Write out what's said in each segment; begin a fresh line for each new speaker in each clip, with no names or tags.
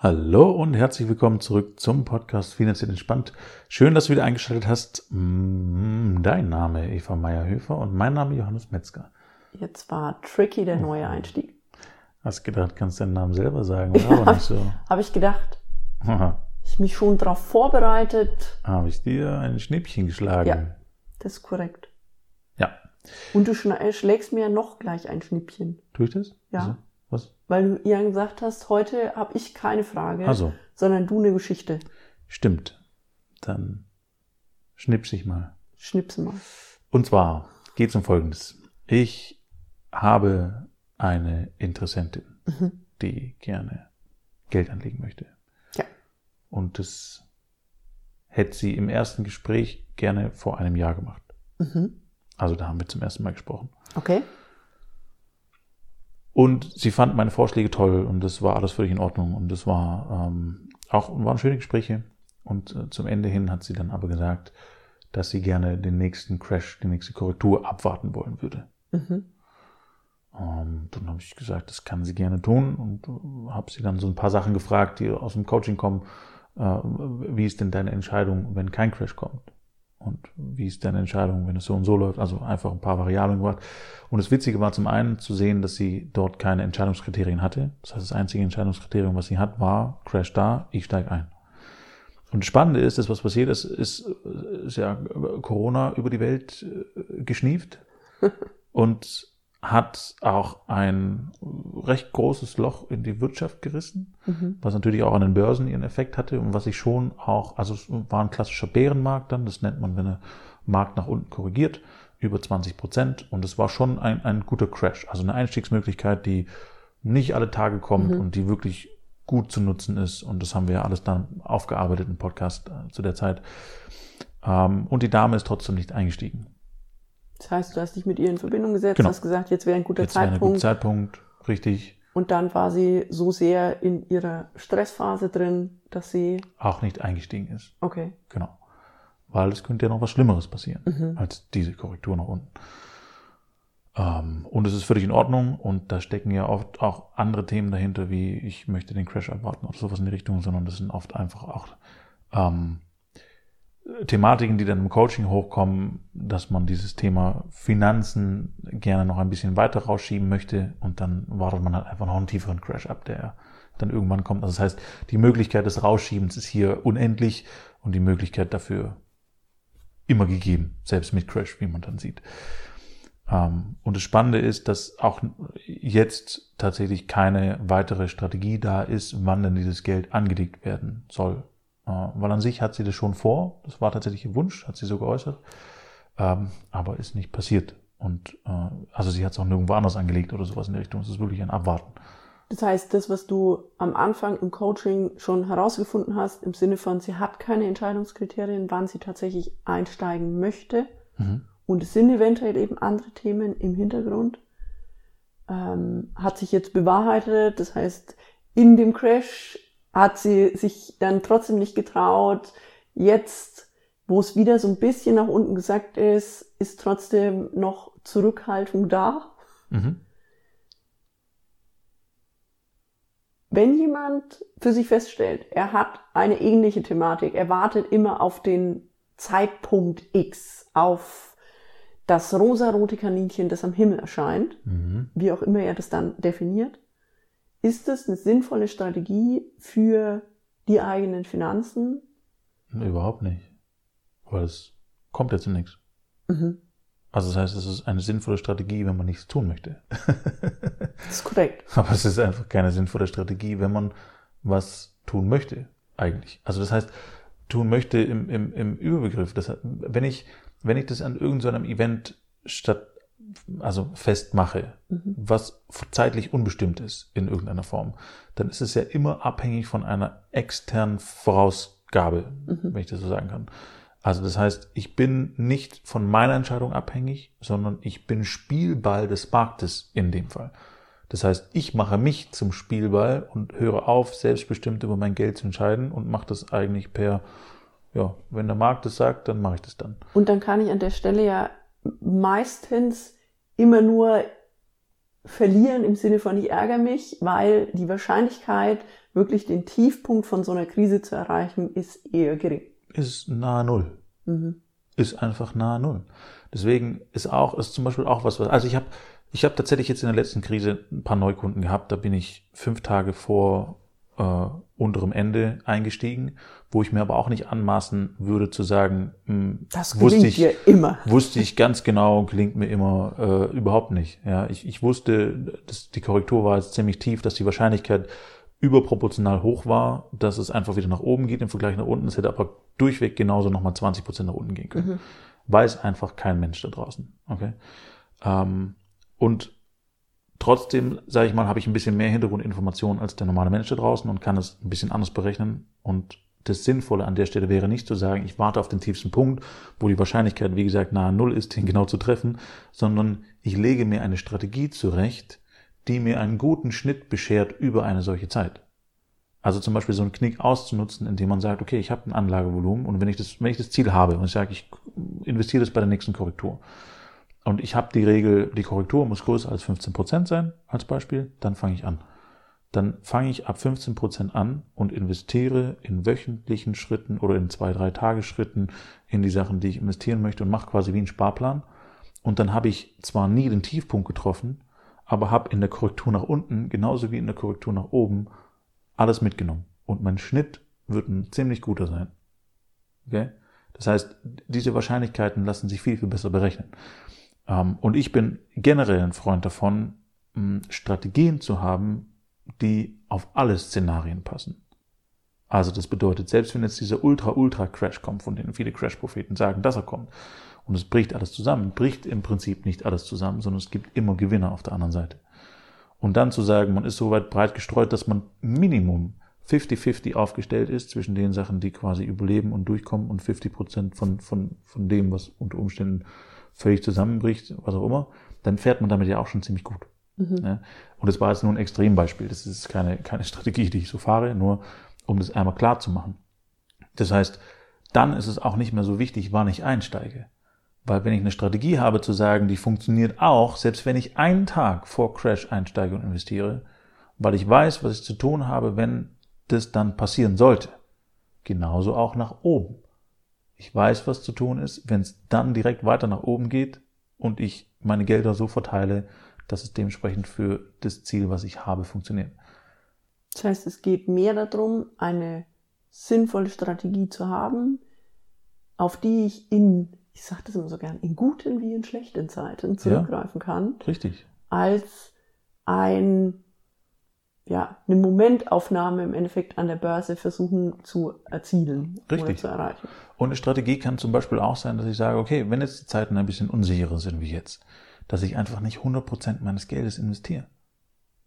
Hallo und herzlich willkommen zurück zum Podcast Finanziell Entspannt. Schön, dass du wieder eingeschaltet hast. Mm, dein Name Eva Meyerhöfer und mein Name Johannes Metzger.
Jetzt war tricky der neue Einstieg.
Hast gedacht, kannst deinen Namen selber sagen, oder? Aber nicht so.
Habe ich gedacht. ich mich schon darauf vorbereitet.
Habe ich dir ein Schnippchen geschlagen?
Ja, das ist korrekt.
Ja.
Und du schlägst mir noch gleich ein Schnippchen.
Tue ich das?
Ja.
Also?
Weil du ihr gesagt hast, heute habe ich keine Frage,
Also,
sondern du eine Geschichte.
stimmt. Dann schnips ich mal.
Schnips mal.
Und zwar geht es um Folgendes. Ich habe eine Interessentin,
Mhm.
die gerne Geld anlegen möchte.
Ja.
Und das hätte sie im ersten Gespräch gerne vor einem Jahr gemacht.
Mhm.
Also da haben wir zum ersten Mal gesprochen.
Okay.
Und sie fand meine Vorschläge toll und das war alles völlig in Ordnung. Und das war ähm, auch waren schöne Gespräche. Und äh, zum Ende hin hat sie dann aber gesagt, dass sie gerne den nächsten Crash, die nächste Korrektur abwarten wollen würde.
Mhm.
Ähm, dann habe ich gesagt, das kann sie gerne tun und äh, habe sie dann so ein paar Sachen gefragt, die aus dem Coaching kommen. Äh, wie ist denn deine Entscheidung, wenn kein Crash kommt? Und wie ist deine Entscheidung, wenn es so und so läuft? Also einfach ein paar Variablen gemacht. Und das Witzige war zum einen zu sehen, dass sie dort keine Entscheidungskriterien hatte. Das heißt, das einzige Entscheidungskriterium, was sie hat, war Crash da, ich steige ein. Und das Spannende ist, dass was passiert ist, ist, ist ja Corona über die Welt äh, geschnieft und hat auch ein recht großes Loch in die Wirtschaft gerissen,
Mhm.
was natürlich auch an den Börsen ihren Effekt hatte und was ich schon auch, also es war ein klassischer Bärenmarkt dann, das nennt man, wenn der Markt nach unten korrigiert, über 20 Prozent und es war schon ein, ein guter Crash, also eine Einstiegsmöglichkeit, die nicht alle Tage kommt
Mhm.
und die wirklich gut zu nutzen ist und das haben wir ja alles dann aufgearbeitet im Podcast äh, zu der Zeit. Ähm, und die Dame ist trotzdem nicht eingestiegen.
Das heißt, du hast dich mit ihr in Verbindung gesetzt,
Genau.
hast gesagt, jetzt wäre ein guter
Jetzt wäre ein guter
Zeitpunkt.
Zeitpunkt, richtig,
Und dann war sie so sehr in ihrer Stressphase drin, dass sie,
auch nicht eingestiegen ist.
okay,
Genau. Weil es könnte ja noch was Schlimmeres passieren
Mhm.
als diese Korrektur nach unten. Ähm, und es ist völlig in Ordnung und da stecken ja oft auch andere Themen dahinter, wie ich möchte den Crash abwarten oder sowas in die Richtung, sondern das sind oft einfach auch ähm, Thematiken, die dann im Coaching hochkommen, dass man dieses Thema Finanzen gerne noch ein bisschen weiter rausschieben möchte und dann wartet man halt einfach noch einen tieferen Crash ab, der dann irgendwann kommt. Also das heißt, die Möglichkeit des Rausschiebens ist hier unendlich und die Möglichkeit dafür immer gegeben, selbst mit Crash, wie man dann sieht. Ähm, und das Spannende ist, dass auch jetzt tatsächlich keine weitere Strategie da ist, wann denn dieses Geld angelegt werden soll. Äh, weil an sich hat sie das schon vor, das war tatsächlich ihr Wunsch, hat sie so geäußert, ähm, aber ist nicht passiert. Und äh, also sie hat es auch nirgendwo anders angelegt oder sowas in der Richtung. Es ist wirklich ein Abwarten.
Das heißt, das, was du am Anfang im Coaching schon herausgefunden hast, im Sinne von, sie hat keine Entscheidungskriterien, wann sie tatsächlich einsteigen möchte.
Mhm.
Und es sind eventuell eben andere Themen im Hintergrund. Ähm, hat sich jetzt bewahrheitet. Das heißt, in dem Crash hat sie sich dann trotzdem nicht getraut. Jetzt, wo es wieder so ein bisschen nach unten gesagt ist, ist trotzdem noch Zurückhaltung da.
Mhm.
Wenn jemand für sich feststellt, er hat eine ähnliche Thematik, er wartet immer auf den Zeitpunkt X, auf das rosarote Kaninchen, das am Himmel erscheint,
Mhm.
wie auch immer er das dann definiert, ist es eine sinnvolle Strategie für die eigenen Finanzen?
Überhaupt nicht. Weil es kommt jetzt zu nichts.
Mhm.
Also das heißt, es ist eine sinnvolle Strategie, wenn man nichts tun möchte.
Das ist korrekt.
Aber es ist einfach keine sinnvolle Strategie, wenn man was tun möchte, eigentlich. Also das heißt, tun möchte im, im, im Überbegriff. Das, heißt, wenn ich, wenn ich das an irgendeinem Event statt, also festmache,
Mhm.
was zeitlich unbestimmt ist in irgendeiner Form, dann ist es ja immer abhängig von einer externen Vorausgabe,
Mhm.
wenn ich das so sagen kann. Also das heißt, ich bin nicht von meiner Entscheidung abhängig, sondern ich bin Spielball des Marktes in dem Fall. Das heißt, ich mache mich zum Spielball und höre auf, selbstbestimmt über mein Geld zu entscheiden und mache das eigentlich per, ja, wenn der Markt es sagt, dann mache ich das dann.
Und dann kann ich an der Stelle ja meistens immer nur verlieren im Sinne von ich ärgere mich, weil die Wahrscheinlichkeit, wirklich den Tiefpunkt von so einer Krise zu erreichen, ist eher gering.
Ist nahe Null. Mhm. Ist einfach nahe Null. Deswegen ist auch, ist zum Beispiel auch was, was also ich habe ich habe tatsächlich jetzt in der letzten Krise ein paar Neukunden gehabt. Da bin ich fünf Tage vor äh, unterem Ende eingestiegen, wo ich mir aber auch nicht anmaßen würde zu sagen, mh, hm,
das wusste ich immer.
Wusste ich ganz genau, klingt mir immer äh, überhaupt nicht. Ja, ich, ich wusste, dass die Korrektur war jetzt ziemlich tief, dass die Wahrscheinlichkeit überproportional hoch war, dass es einfach wieder nach oben geht im Vergleich nach unten. Es hätte aber durchweg genauso nochmal 20 Prozent nach unten gehen können. Mhm. Weiß einfach kein Mensch da draußen. Okay. Ähm, und trotzdem, sage ich mal, habe ich ein bisschen mehr Hintergrundinformationen als der normale Mensch da draußen und kann es ein bisschen anders berechnen. Und das Sinnvolle an der Stelle wäre nicht zu sagen, ich warte auf den tiefsten Punkt, wo die Wahrscheinlichkeit, wie gesagt, nahe Null ist, den genau zu treffen, sondern ich lege mir eine Strategie zurecht, die mir einen guten Schnitt beschert über eine solche Zeit. Also zum Beispiel so einen Knick auszunutzen, indem man sagt, okay, ich habe ein Anlagevolumen und wenn ich das, wenn ich das Ziel habe und ich sage, ich investiere das bei der nächsten Korrektur, und ich habe die Regel, die Korrektur muss größer als 15% sein, als Beispiel, dann fange ich an. Dann fange ich ab 15% an und investiere in wöchentlichen Schritten oder in zwei, drei Tagesschritten in die Sachen, die ich investieren möchte und mache quasi wie einen Sparplan. Und dann habe ich zwar nie den Tiefpunkt getroffen, aber habe in der Korrektur nach unten, genauso wie in der Korrektur nach oben, alles mitgenommen. Und mein Schnitt wird ein ziemlich guter sein. Okay? Das heißt, diese Wahrscheinlichkeiten lassen sich viel, viel besser berechnen. Ähm, und ich bin generell ein Freund davon, Strategien zu haben, die auf alle Szenarien passen. Also das bedeutet, selbst wenn jetzt dieser Ultra-Ultra-Crash kommt, von denen viele Crash-Propheten sagen, dass er kommt, und es bricht alles zusammen, bricht im Prinzip nicht alles zusammen, sondern es gibt immer Gewinner auf der anderen Seite. Und dann zu sagen, man ist so weit breit gestreut, dass man Minimum 50-50 aufgestellt ist zwischen den Sachen, die quasi überleben und durchkommen und 50 Prozent von, von, von dem, was unter Umständen völlig zusammenbricht, was auch immer, dann fährt man damit ja auch schon ziemlich gut. Mhm. Ne? Und das war jetzt nur ein Extrembeispiel. Das ist keine, keine Strategie, die ich so fahre, nur um das einmal klar zu machen. Das heißt, dann ist es auch nicht mehr so wichtig, wann ich einsteige. Weil wenn ich eine Strategie habe zu sagen, die funktioniert auch, selbst wenn ich einen Tag vor Crash einsteige und investiere, weil ich weiß, was ich zu tun habe, wenn das dann passieren sollte. Genauso auch nach oben. Ich weiß, was zu tun ist, wenn es dann direkt weiter nach oben geht und ich meine Gelder so verteile, dass es dementsprechend für das Ziel, was ich habe, funktioniert.
Das heißt, es geht mehr darum, eine sinnvolle Strategie zu haben, auf die ich in, ich sage das immer so gern, in guten wie in schlechten Zeiten zurückgreifen ja, kann.
Richtig.
Als ein ja, eine Momentaufnahme im Endeffekt an der Börse versuchen zu erzielen
Richtig. oder
zu erreichen.
Und eine Strategie kann zum Beispiel auch sein, dass ich sage, okay, wenn jetzt die Zeiten ein bisschen unsicherer sind wie jetzt, dass ich einfach nicht 100% meines Geldes investiere.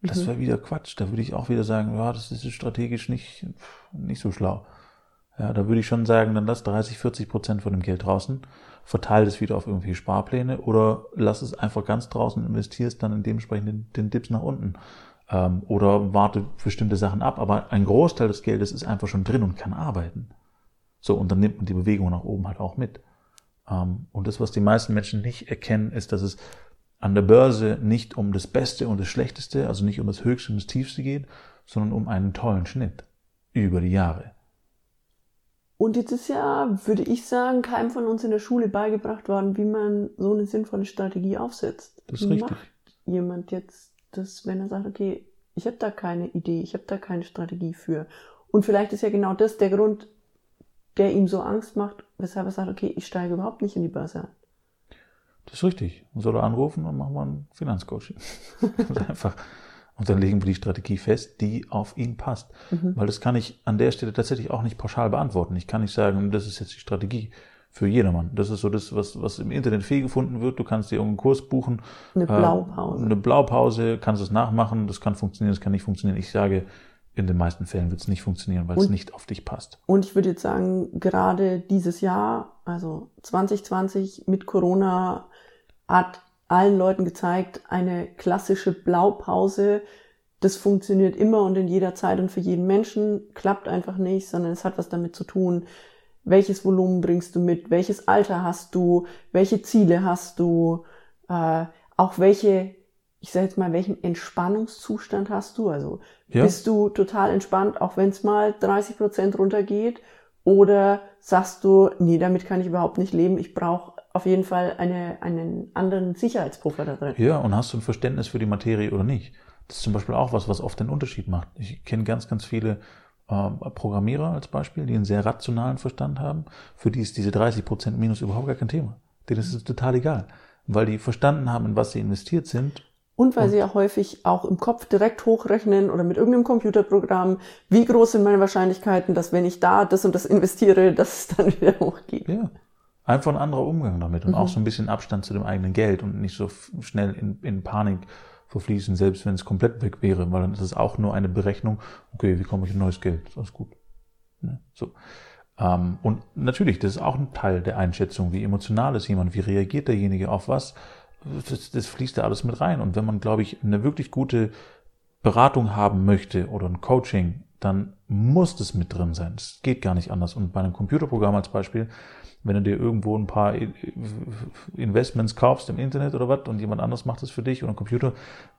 Das mhm. wäre wieder Quatsch. Da würde ich auch wieder sagen, ja, das ist strategisch nicht, nicht so schlau. Ja, da würde ich schon sagen, dann lass 30, 40 Prozent von dem Geld draußen, verteile es wieder auf irgendwelche Sparpläne oder lass es einfach ganz draußen, investierst dann in dementsprechend den, den Dips nach unten ähm, oder warte bestimmte Sachen ab. Aber ein Großteil des Geldes ist einfach schon drin und kann arbeiten. So, und dann nimmt man die Bewegung nach oben halt auch mit. Ähm, und das, was die meisten Menschen nicht erkennen, ist, dass es an der Börse nicht um das Beste und das Schlechteste, also nicht um das Höchste und das Tiefste geht, sondern um einen tollen Schnitt über die Jahre.
Und jetzt ist ja, würde ich sagen, keinem von uns in der Schule beigebracht worden, wie man so eine sinnvolle Strategie aufsetzt.
Das ist
wie
richtig.
Macht jemand jetzt das, wenn er sagt, okay, ich habe da keine Idee, ich habe da keine Strategie für. Und vielleicht ist ja genau das der Grund, der ihm so Angst macht, weshalb er sagt, okay, ich steige überhaupt nicht in die Börse ein.
Das ist richtig. Man soll er anrufen und machen wir ein Finanzcoaching. einfach. Und dann legen wir die Strategie fest, die auf ihn passt. Mhm. Weil das kann ich an der Stelle tatsächlich auch nicht pauschal beantworten. Ich kann nicht sagen, das ist jetzt die Strategie für jedermann. Das ist so das, was, was im Internet viel gefunden wird. Du kannst dir irgendeinen Kurs buchen.
Eine Blaupause.
Äh, eine Blaupause, kannst es nachmachen. Das kann funktionieren, das kann nicht funktionieren. Ich sage, in den meisten Fällen wird es nicht funktionieren, weil und, es nicht auf dich passt.
Und ich würde jetzt sagen, gerade dieses Jahr, also 2020 mit Corona, hat allen Leuten gezeigt, eine klassische Blaupause, das funktioniert immer und in jeder Zeit und für jeden Menschen, klappt einfach nicht, sondern es hat was damit zu tun, welches Volumen bringst du mit, welches Alter hast du, welche Ziele hast du, äh, auch welche ich sage jetzt mal, welchen Entspannungszustand hast du? Also
Ja.
bist du total entspannt, auch wenn es mal 30 Prozent runtergeht? Oder sagst du, nee, damit kann ich überhaupt nicht leben, ich brauche auf jeden Fall eine, einen anderen Sicherheitspuffer da drin?
Ja, und hast du ein Verständnis für die Materie oder nicht? Das ist zum Beispiel auch was, was oft den Unterschied macht. Ich kenne ganz, ganz viele Programmierer als Beispiel, die einen sehr rationalen Verstand haben. Für die ist diese 30% Minus überhaupt gar kein Thema. Denen ist es total egal. Weil die verstanden haben, in was sie investiert sind.
Und weil sie ja häufig auch im Kopf direkt hochrechnen oder mit irgendeinem Computerprogramm, wie groß sind meine Wahrscheinlichkeiten, dass wenn ich da das und das investiere, dass es dann wieder hochgeht.
Ja. Einfach ein anderer Umgang damit und auch so ein bisschen Abstand zu dem eigenen Geld und nicht so schnell in, in Panik verfließen, selbst wenn es komplett weg wäre, weil dann ist es auch nur eine Berechnung, okay, wie komme ich an neues Geld? Ist alles gut. Ne? So. Ähm, und natürlich, das ist auch ein Teil der Einschätzung, wie emotional ist jemand, wie reagiert derjenige auf was, das, das fließt da alles mit rein. Und wenn man, glaube ich, eine wirklich gute Beratung haben möchte oder ein Coaching, dann muss das mit drin sein. Es geht gar nicht anders. Und bei einem Computerprogramm als Beispiel, wenn du dir irgendwo ein paar Investments kaufst im Internet oder was und jemand anderes macht das für dich oder ein Computer,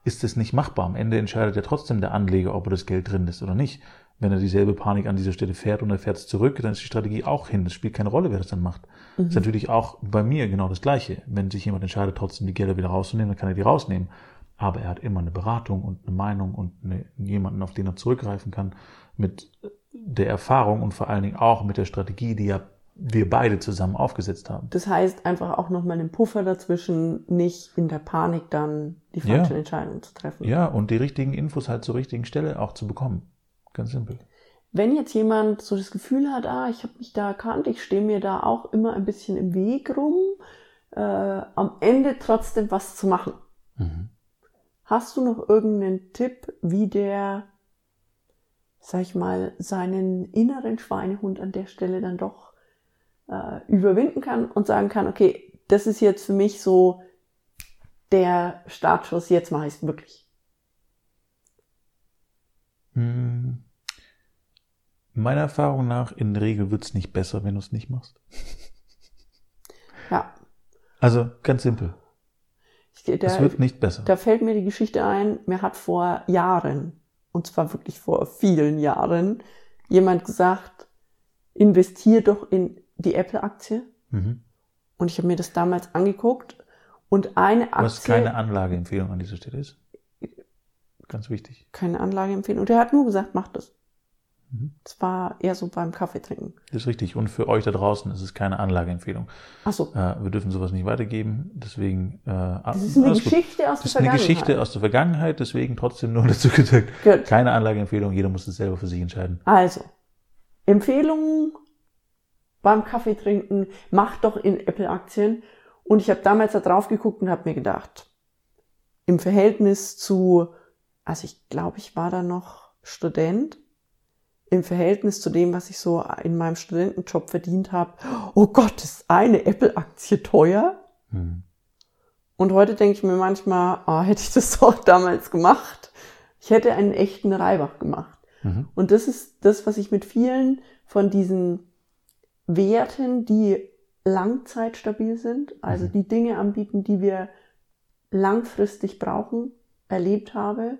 ist das nicht machbar. Am Ende entscheidet ja trotzdem der Anleger, ob er das Geld drin ist oder nicht. Wenn er dieselbe Panik an dieser Stelle fährt und er fährt es zurück, dann ist die Strategie auch hin. Es spielt keine Rolle, wer das dann macht. Das ist natürlich auch bei mir genau das Gleiche. Wenn sich jemand entscheidet, trotzdem die Gelder wieder rauszunehmen, dann kann er die rausnehmen. Aber er hat immer eine Beratung und eine Meinung und eine, jemanden, auf den er zurückgreifen kann, mit der Erfahrung und vor allen Dingen auch mit der Strategie, die ja wir beide zusammen aufgesetzt haben.
Das heißt einfach auch nochmal einen Puffer dazwischen, nicht in der Panik dann die falsche
Ja.
Entscheidung zu treffen.
Ja, und die richtigen Infos halt zur richtigen Stelle auch zu bekommen. Ganz simpel.
Wenn jetzt jemand so das Gefühl hat, ah, ich habe mich da erkannt, ich stehe mir da auch immer ein bisschen im Weg rum, äh, am Ende trotzdem was zu machen.
Mhm.
Hast du noch irgendeinen Tipp, wie der, sag ich mal, seinen inneren Schweinehund an der Stelle dann doch äh, überwinden kann und sagen kann, okay, das ist jetzt für mich so der Startschuss, jetzt mache ich es wirklich.
Hm. Meiner Erfahrung nach, in der Regel wird's nicht besser, wenn du es nicht machst.
Ja,
Also ganz simpel.
Ich, da,
es wird nicht besser.
da fällt mir die Geschichte ein, mir hat vor Jahren, und zwar wirklich vor vielen Jahren, jemand gesagt, investier doch in die Apple-Aktie.
Mhm.
Und ich habe mir das damals angeguckt und eine
Was
Aktie,
keine Anlageempfehlung an dieser Stelle ist. Ganz wichtig.
keine Anlageempfehlung. Und der hat nur gesagt, mach das.
Mhm.
Das war eher so beim Kaffee trinken.
Das ist richtig. Und für euch da draußen ist es keine Anlageempfehlung.
Ach so,
Äh, wir dürfen sowas nicht weitergeben. Deswegen. Äh,
das ist eine Geschichte aus
Das ist
der
eine
Vergangenheit.
Geschichte aus der Vergangenheit, deswegen trotzdem nur dazu gesagt.
Gut.
Keine Anlageempfehlung, jeder muss es selber für sich entscheiden.
Also, Empfehlungen beim Kaffee trinken, mach doch in Apple-Aktien. Und ich habe damals da drauf geguckt und habe mir gedacht, im Verhältnis zu, also ich glaube, ich war da noch Student, im Verhältnis zu dem, was ich so in meinem Studentenjob verdient habe, oh Gott, ist eine Apple-Aktie teuer?
Hm.
Und heute denke ich mir manchmal, ah, hätte ich das doch damals gemacht. Ich hätte einen echten Reibach gemacht.
Mhm.
Und das ist das, was ich mit vielen von diesen Werten, die langzeitstabil sind, also
Mhm.
die Dinge anbieten, die wir langfristig brauchen, erlebt habe,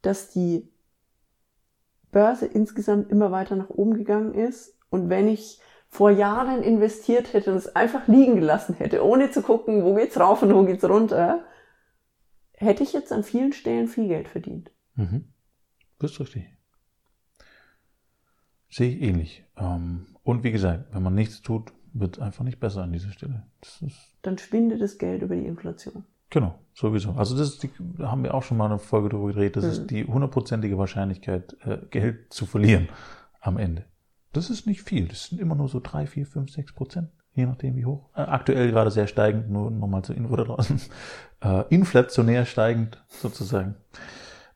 dass die Börse insgesamt immer weiter nach oben gegangen ist. Und wenn ich vor Jahren investiert hätte und es einfach liegen gelassen hätte, ohne zu gucken, wo geht's rauf und wo geht's runter, hätte ich jetzt an vielen Stellen viel Geld verdient.
Mhm. Das ist richtig. Sehe ich ähnlich. Ähm, und wie gesagt, wenn man nichts tut, wird es einfach nicht besser an dieser Stelle.
Dann schwindet das Geld über die Inflation.
Genau, sowieso. Also das ist die, da haben wir auch schon mal eine Folge darüber gedreht. Das
Mhm.
ist die hundertprozentige Wahrscheinlichkeit, äh, Geld zu verlieren am Ende. Das ist nicht viel. Das sind immer nur so drei, vier, fünf, sechs Prozent. Je nachdem, wie hoch. Äh, aktuell gerade sehr steigend, nur nochmal zur Info da draußen. Äh, inflationär steigend, sozusagen.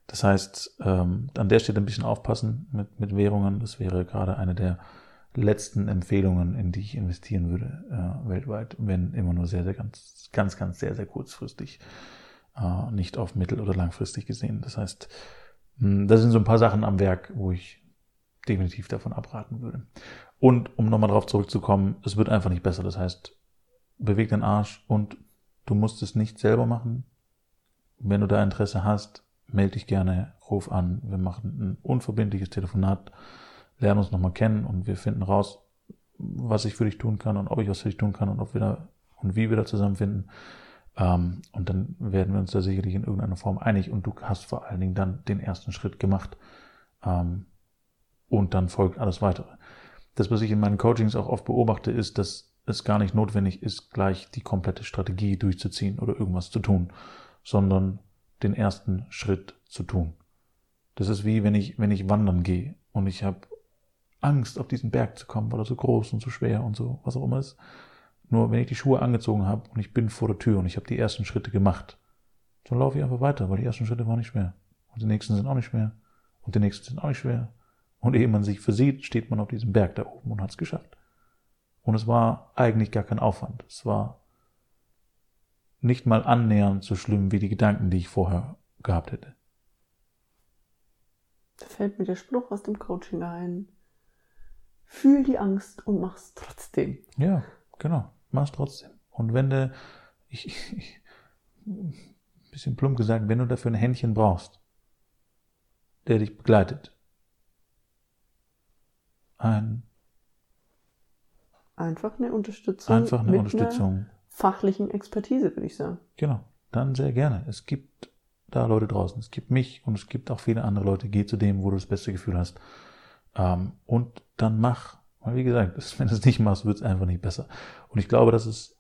Das heißt, ähm, an der Stelle ein bisschen aufpassen mit, mit Währungen. Das wäre gerade eine der letzten Empfehlungen, in die ich investieren würde, äh, weltweit, wenn immer nur sehr, sehr ganz, ganz, ganz sehr, sehr kurzfristig, äh, nicht auf mittel- oder langfristig gesehen. Das heißt, mh, da sind so ein paar Sachen am Werk, wo ich definitiv davon abraten würde. Und um nochmal darauf zurückzukommen, es wird einfach nicht besser. Das heißt, beweg den Arsch und du musst es nicht selber machen. wenn du da Interesse hast, melde dich gerne, ruf an. Wir machen ein unverbindliches Telefonat, lernen uns nochmal kennen und wir finden raus, was ich für dich tun kann und ob ich was für dich tun kann und ob wir da und wie wir da zusammenfinden. Ähm, und dann werden wir uns da sicherlich in irgendeiner Form einig und du hast vor allen Dingen dann den ersten Schritt gemacht. Ähm, und dann folgt alles weitere. Das, was ich in meinen Coachings auch oft beobachte, ist, dass es gar nicht notwendig ist, gleich die komplette Strategie durchzuziehen oder irgendwas zu tun, sondern den ersten Schritt zu tun. Das ist wie wenn ich, wenn ich wandern gehe und ich habe Angst, auf diesen Berg zu kommen, weil er so groß und so schwer und so, was auch immer ist. Nur wenn ich die Schuhe angezogen habe und ich bin vor der Tür und ich habe die ersten Schritte gemacht, dann laufe ich einfach weiter, weil die ersten Schritte waren nicht schwer. Und die nächsten sind auch nicht schwer. Und die nächsten sind auch nicht schwer. Und ehe man sich versieht, steht man auf diesem Berg da oben und hat es geschafft. Und es war eigentlich gar kein Aufwand. Es war nicht mal annähernd so schlimm wie die Gedanken, die ich vorher gehabt hätte.
Da fällt mir der Spruch aus dem Coaching ein. Fühl die Angst und mach's trotzdem.
Ja, genau. Mach's trotzdem. Und wenn du, ich, ich, bisschen plump gesagt, wenn du dafür ein Händchen brauchst, der dich begleitet, ein
Einfach eine Unterstützung.
Einfach eine Unterstützung. Einer
fachlichen Expertise, würde ich sagen.
Genau. Dann sehr gerne. Es gibt da Leute draußen. Es gibt mich und es gibt auch viele andere Leute. Geh zu dem, wo du das beste Gefühl hast. Ähm, und dann mach. Weil wie gesagt, wenn du es nicht machst, wird es einfach nicht besser. Und ich glaube, dass es,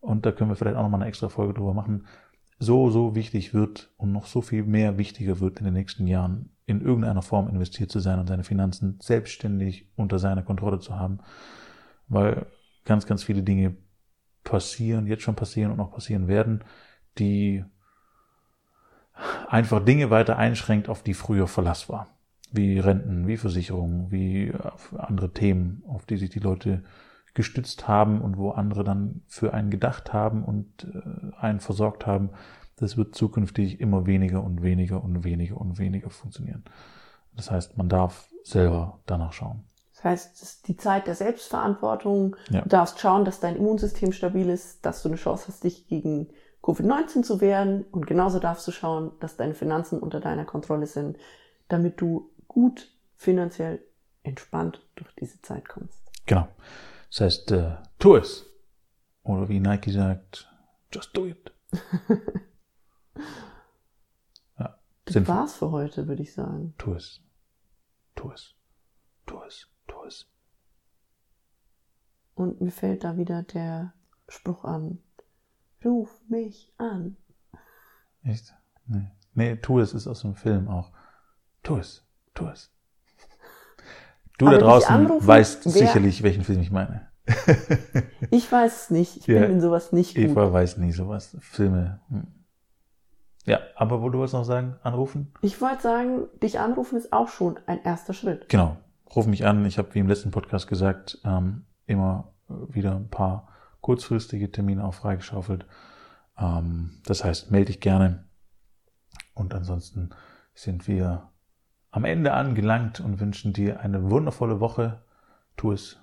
und da können wir vielleicht auch nochmal eine extra Folge drüber machen, so, so wichtig wird und noch so viel mehr wichtiger wird in den nächsten Jahren, in irgendeiner Form investiert zu sein und seine Finanzen selbstständig unter seiner Kontrolle zu haben weil ganz, ganz viele Dinge passieren, jetzt schon passieren und noch passieren werden, die einfach Dinge weiter einschränkt, auf die früher Verlass war. Wie Renten, wie Versicherungen, wie andere Themen, auf die sich die Leute gestützt haben und wo andere dann für einen gedacht haben und äh, einen versorgt haben. Das wird zukünftig immer weniger und weniger und weniger und weniger funktionieren. Das heißt, man darf selber danach schauen.
Das heißt, es ist die Zeit der Selbstverantwortung. Ja. Du darfst schauen, dass dein Immunsystem stabil ist, dass du eine Chance hast, dich gegen Covid-19 zu wehren. Und genauso darfst du schauen, dass deine Finanzen unter deiner Kontrolle sind, damit du gut finanziell entspannt durch diese Zeit kommst.
Genau. Das heißt, äh, tu es. Oder wie Nike sagt, just do it.
ja, das war's für heute, würde ich sagen.
Tu es. Tu es. Tu es. Tschüss.
Und mir fällt da wieder der Spruch an. Ruf mich an.
Echt? Nee. Nee, tu es ist aus dem Film auch. Tu es, tu es. Du Aber da draußen weißt sicherlich, welchen Film ich meine.
ich weiß es nicht. Ich ja, bin in sowas nicht
gut. Eva weiß nie sowas. Filme. Hm. Ja, aber wo du wolltest noch sagen, anrufen?
Ich wollte sagen, dich anrufen ist auch schon ein erster Schritt.
Genau ruf mich an. Ich habe, wie im letzten Podcast gesagt, ähm, immer wieder ein paar kurzfristige Termine auch freigeschaufelt. Ähm, das heißt, melde dich gerne. Und ansonsten sind wir am Ende angelangt und wünschen dir eine wundervolle Woche. Tu es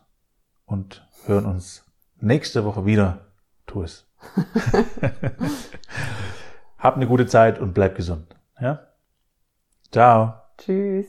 und hören uns nächste Woche wieder. Tu es. Hab eine gute Zeit und bleib gesund. Ja? Ciao.
Tschüss.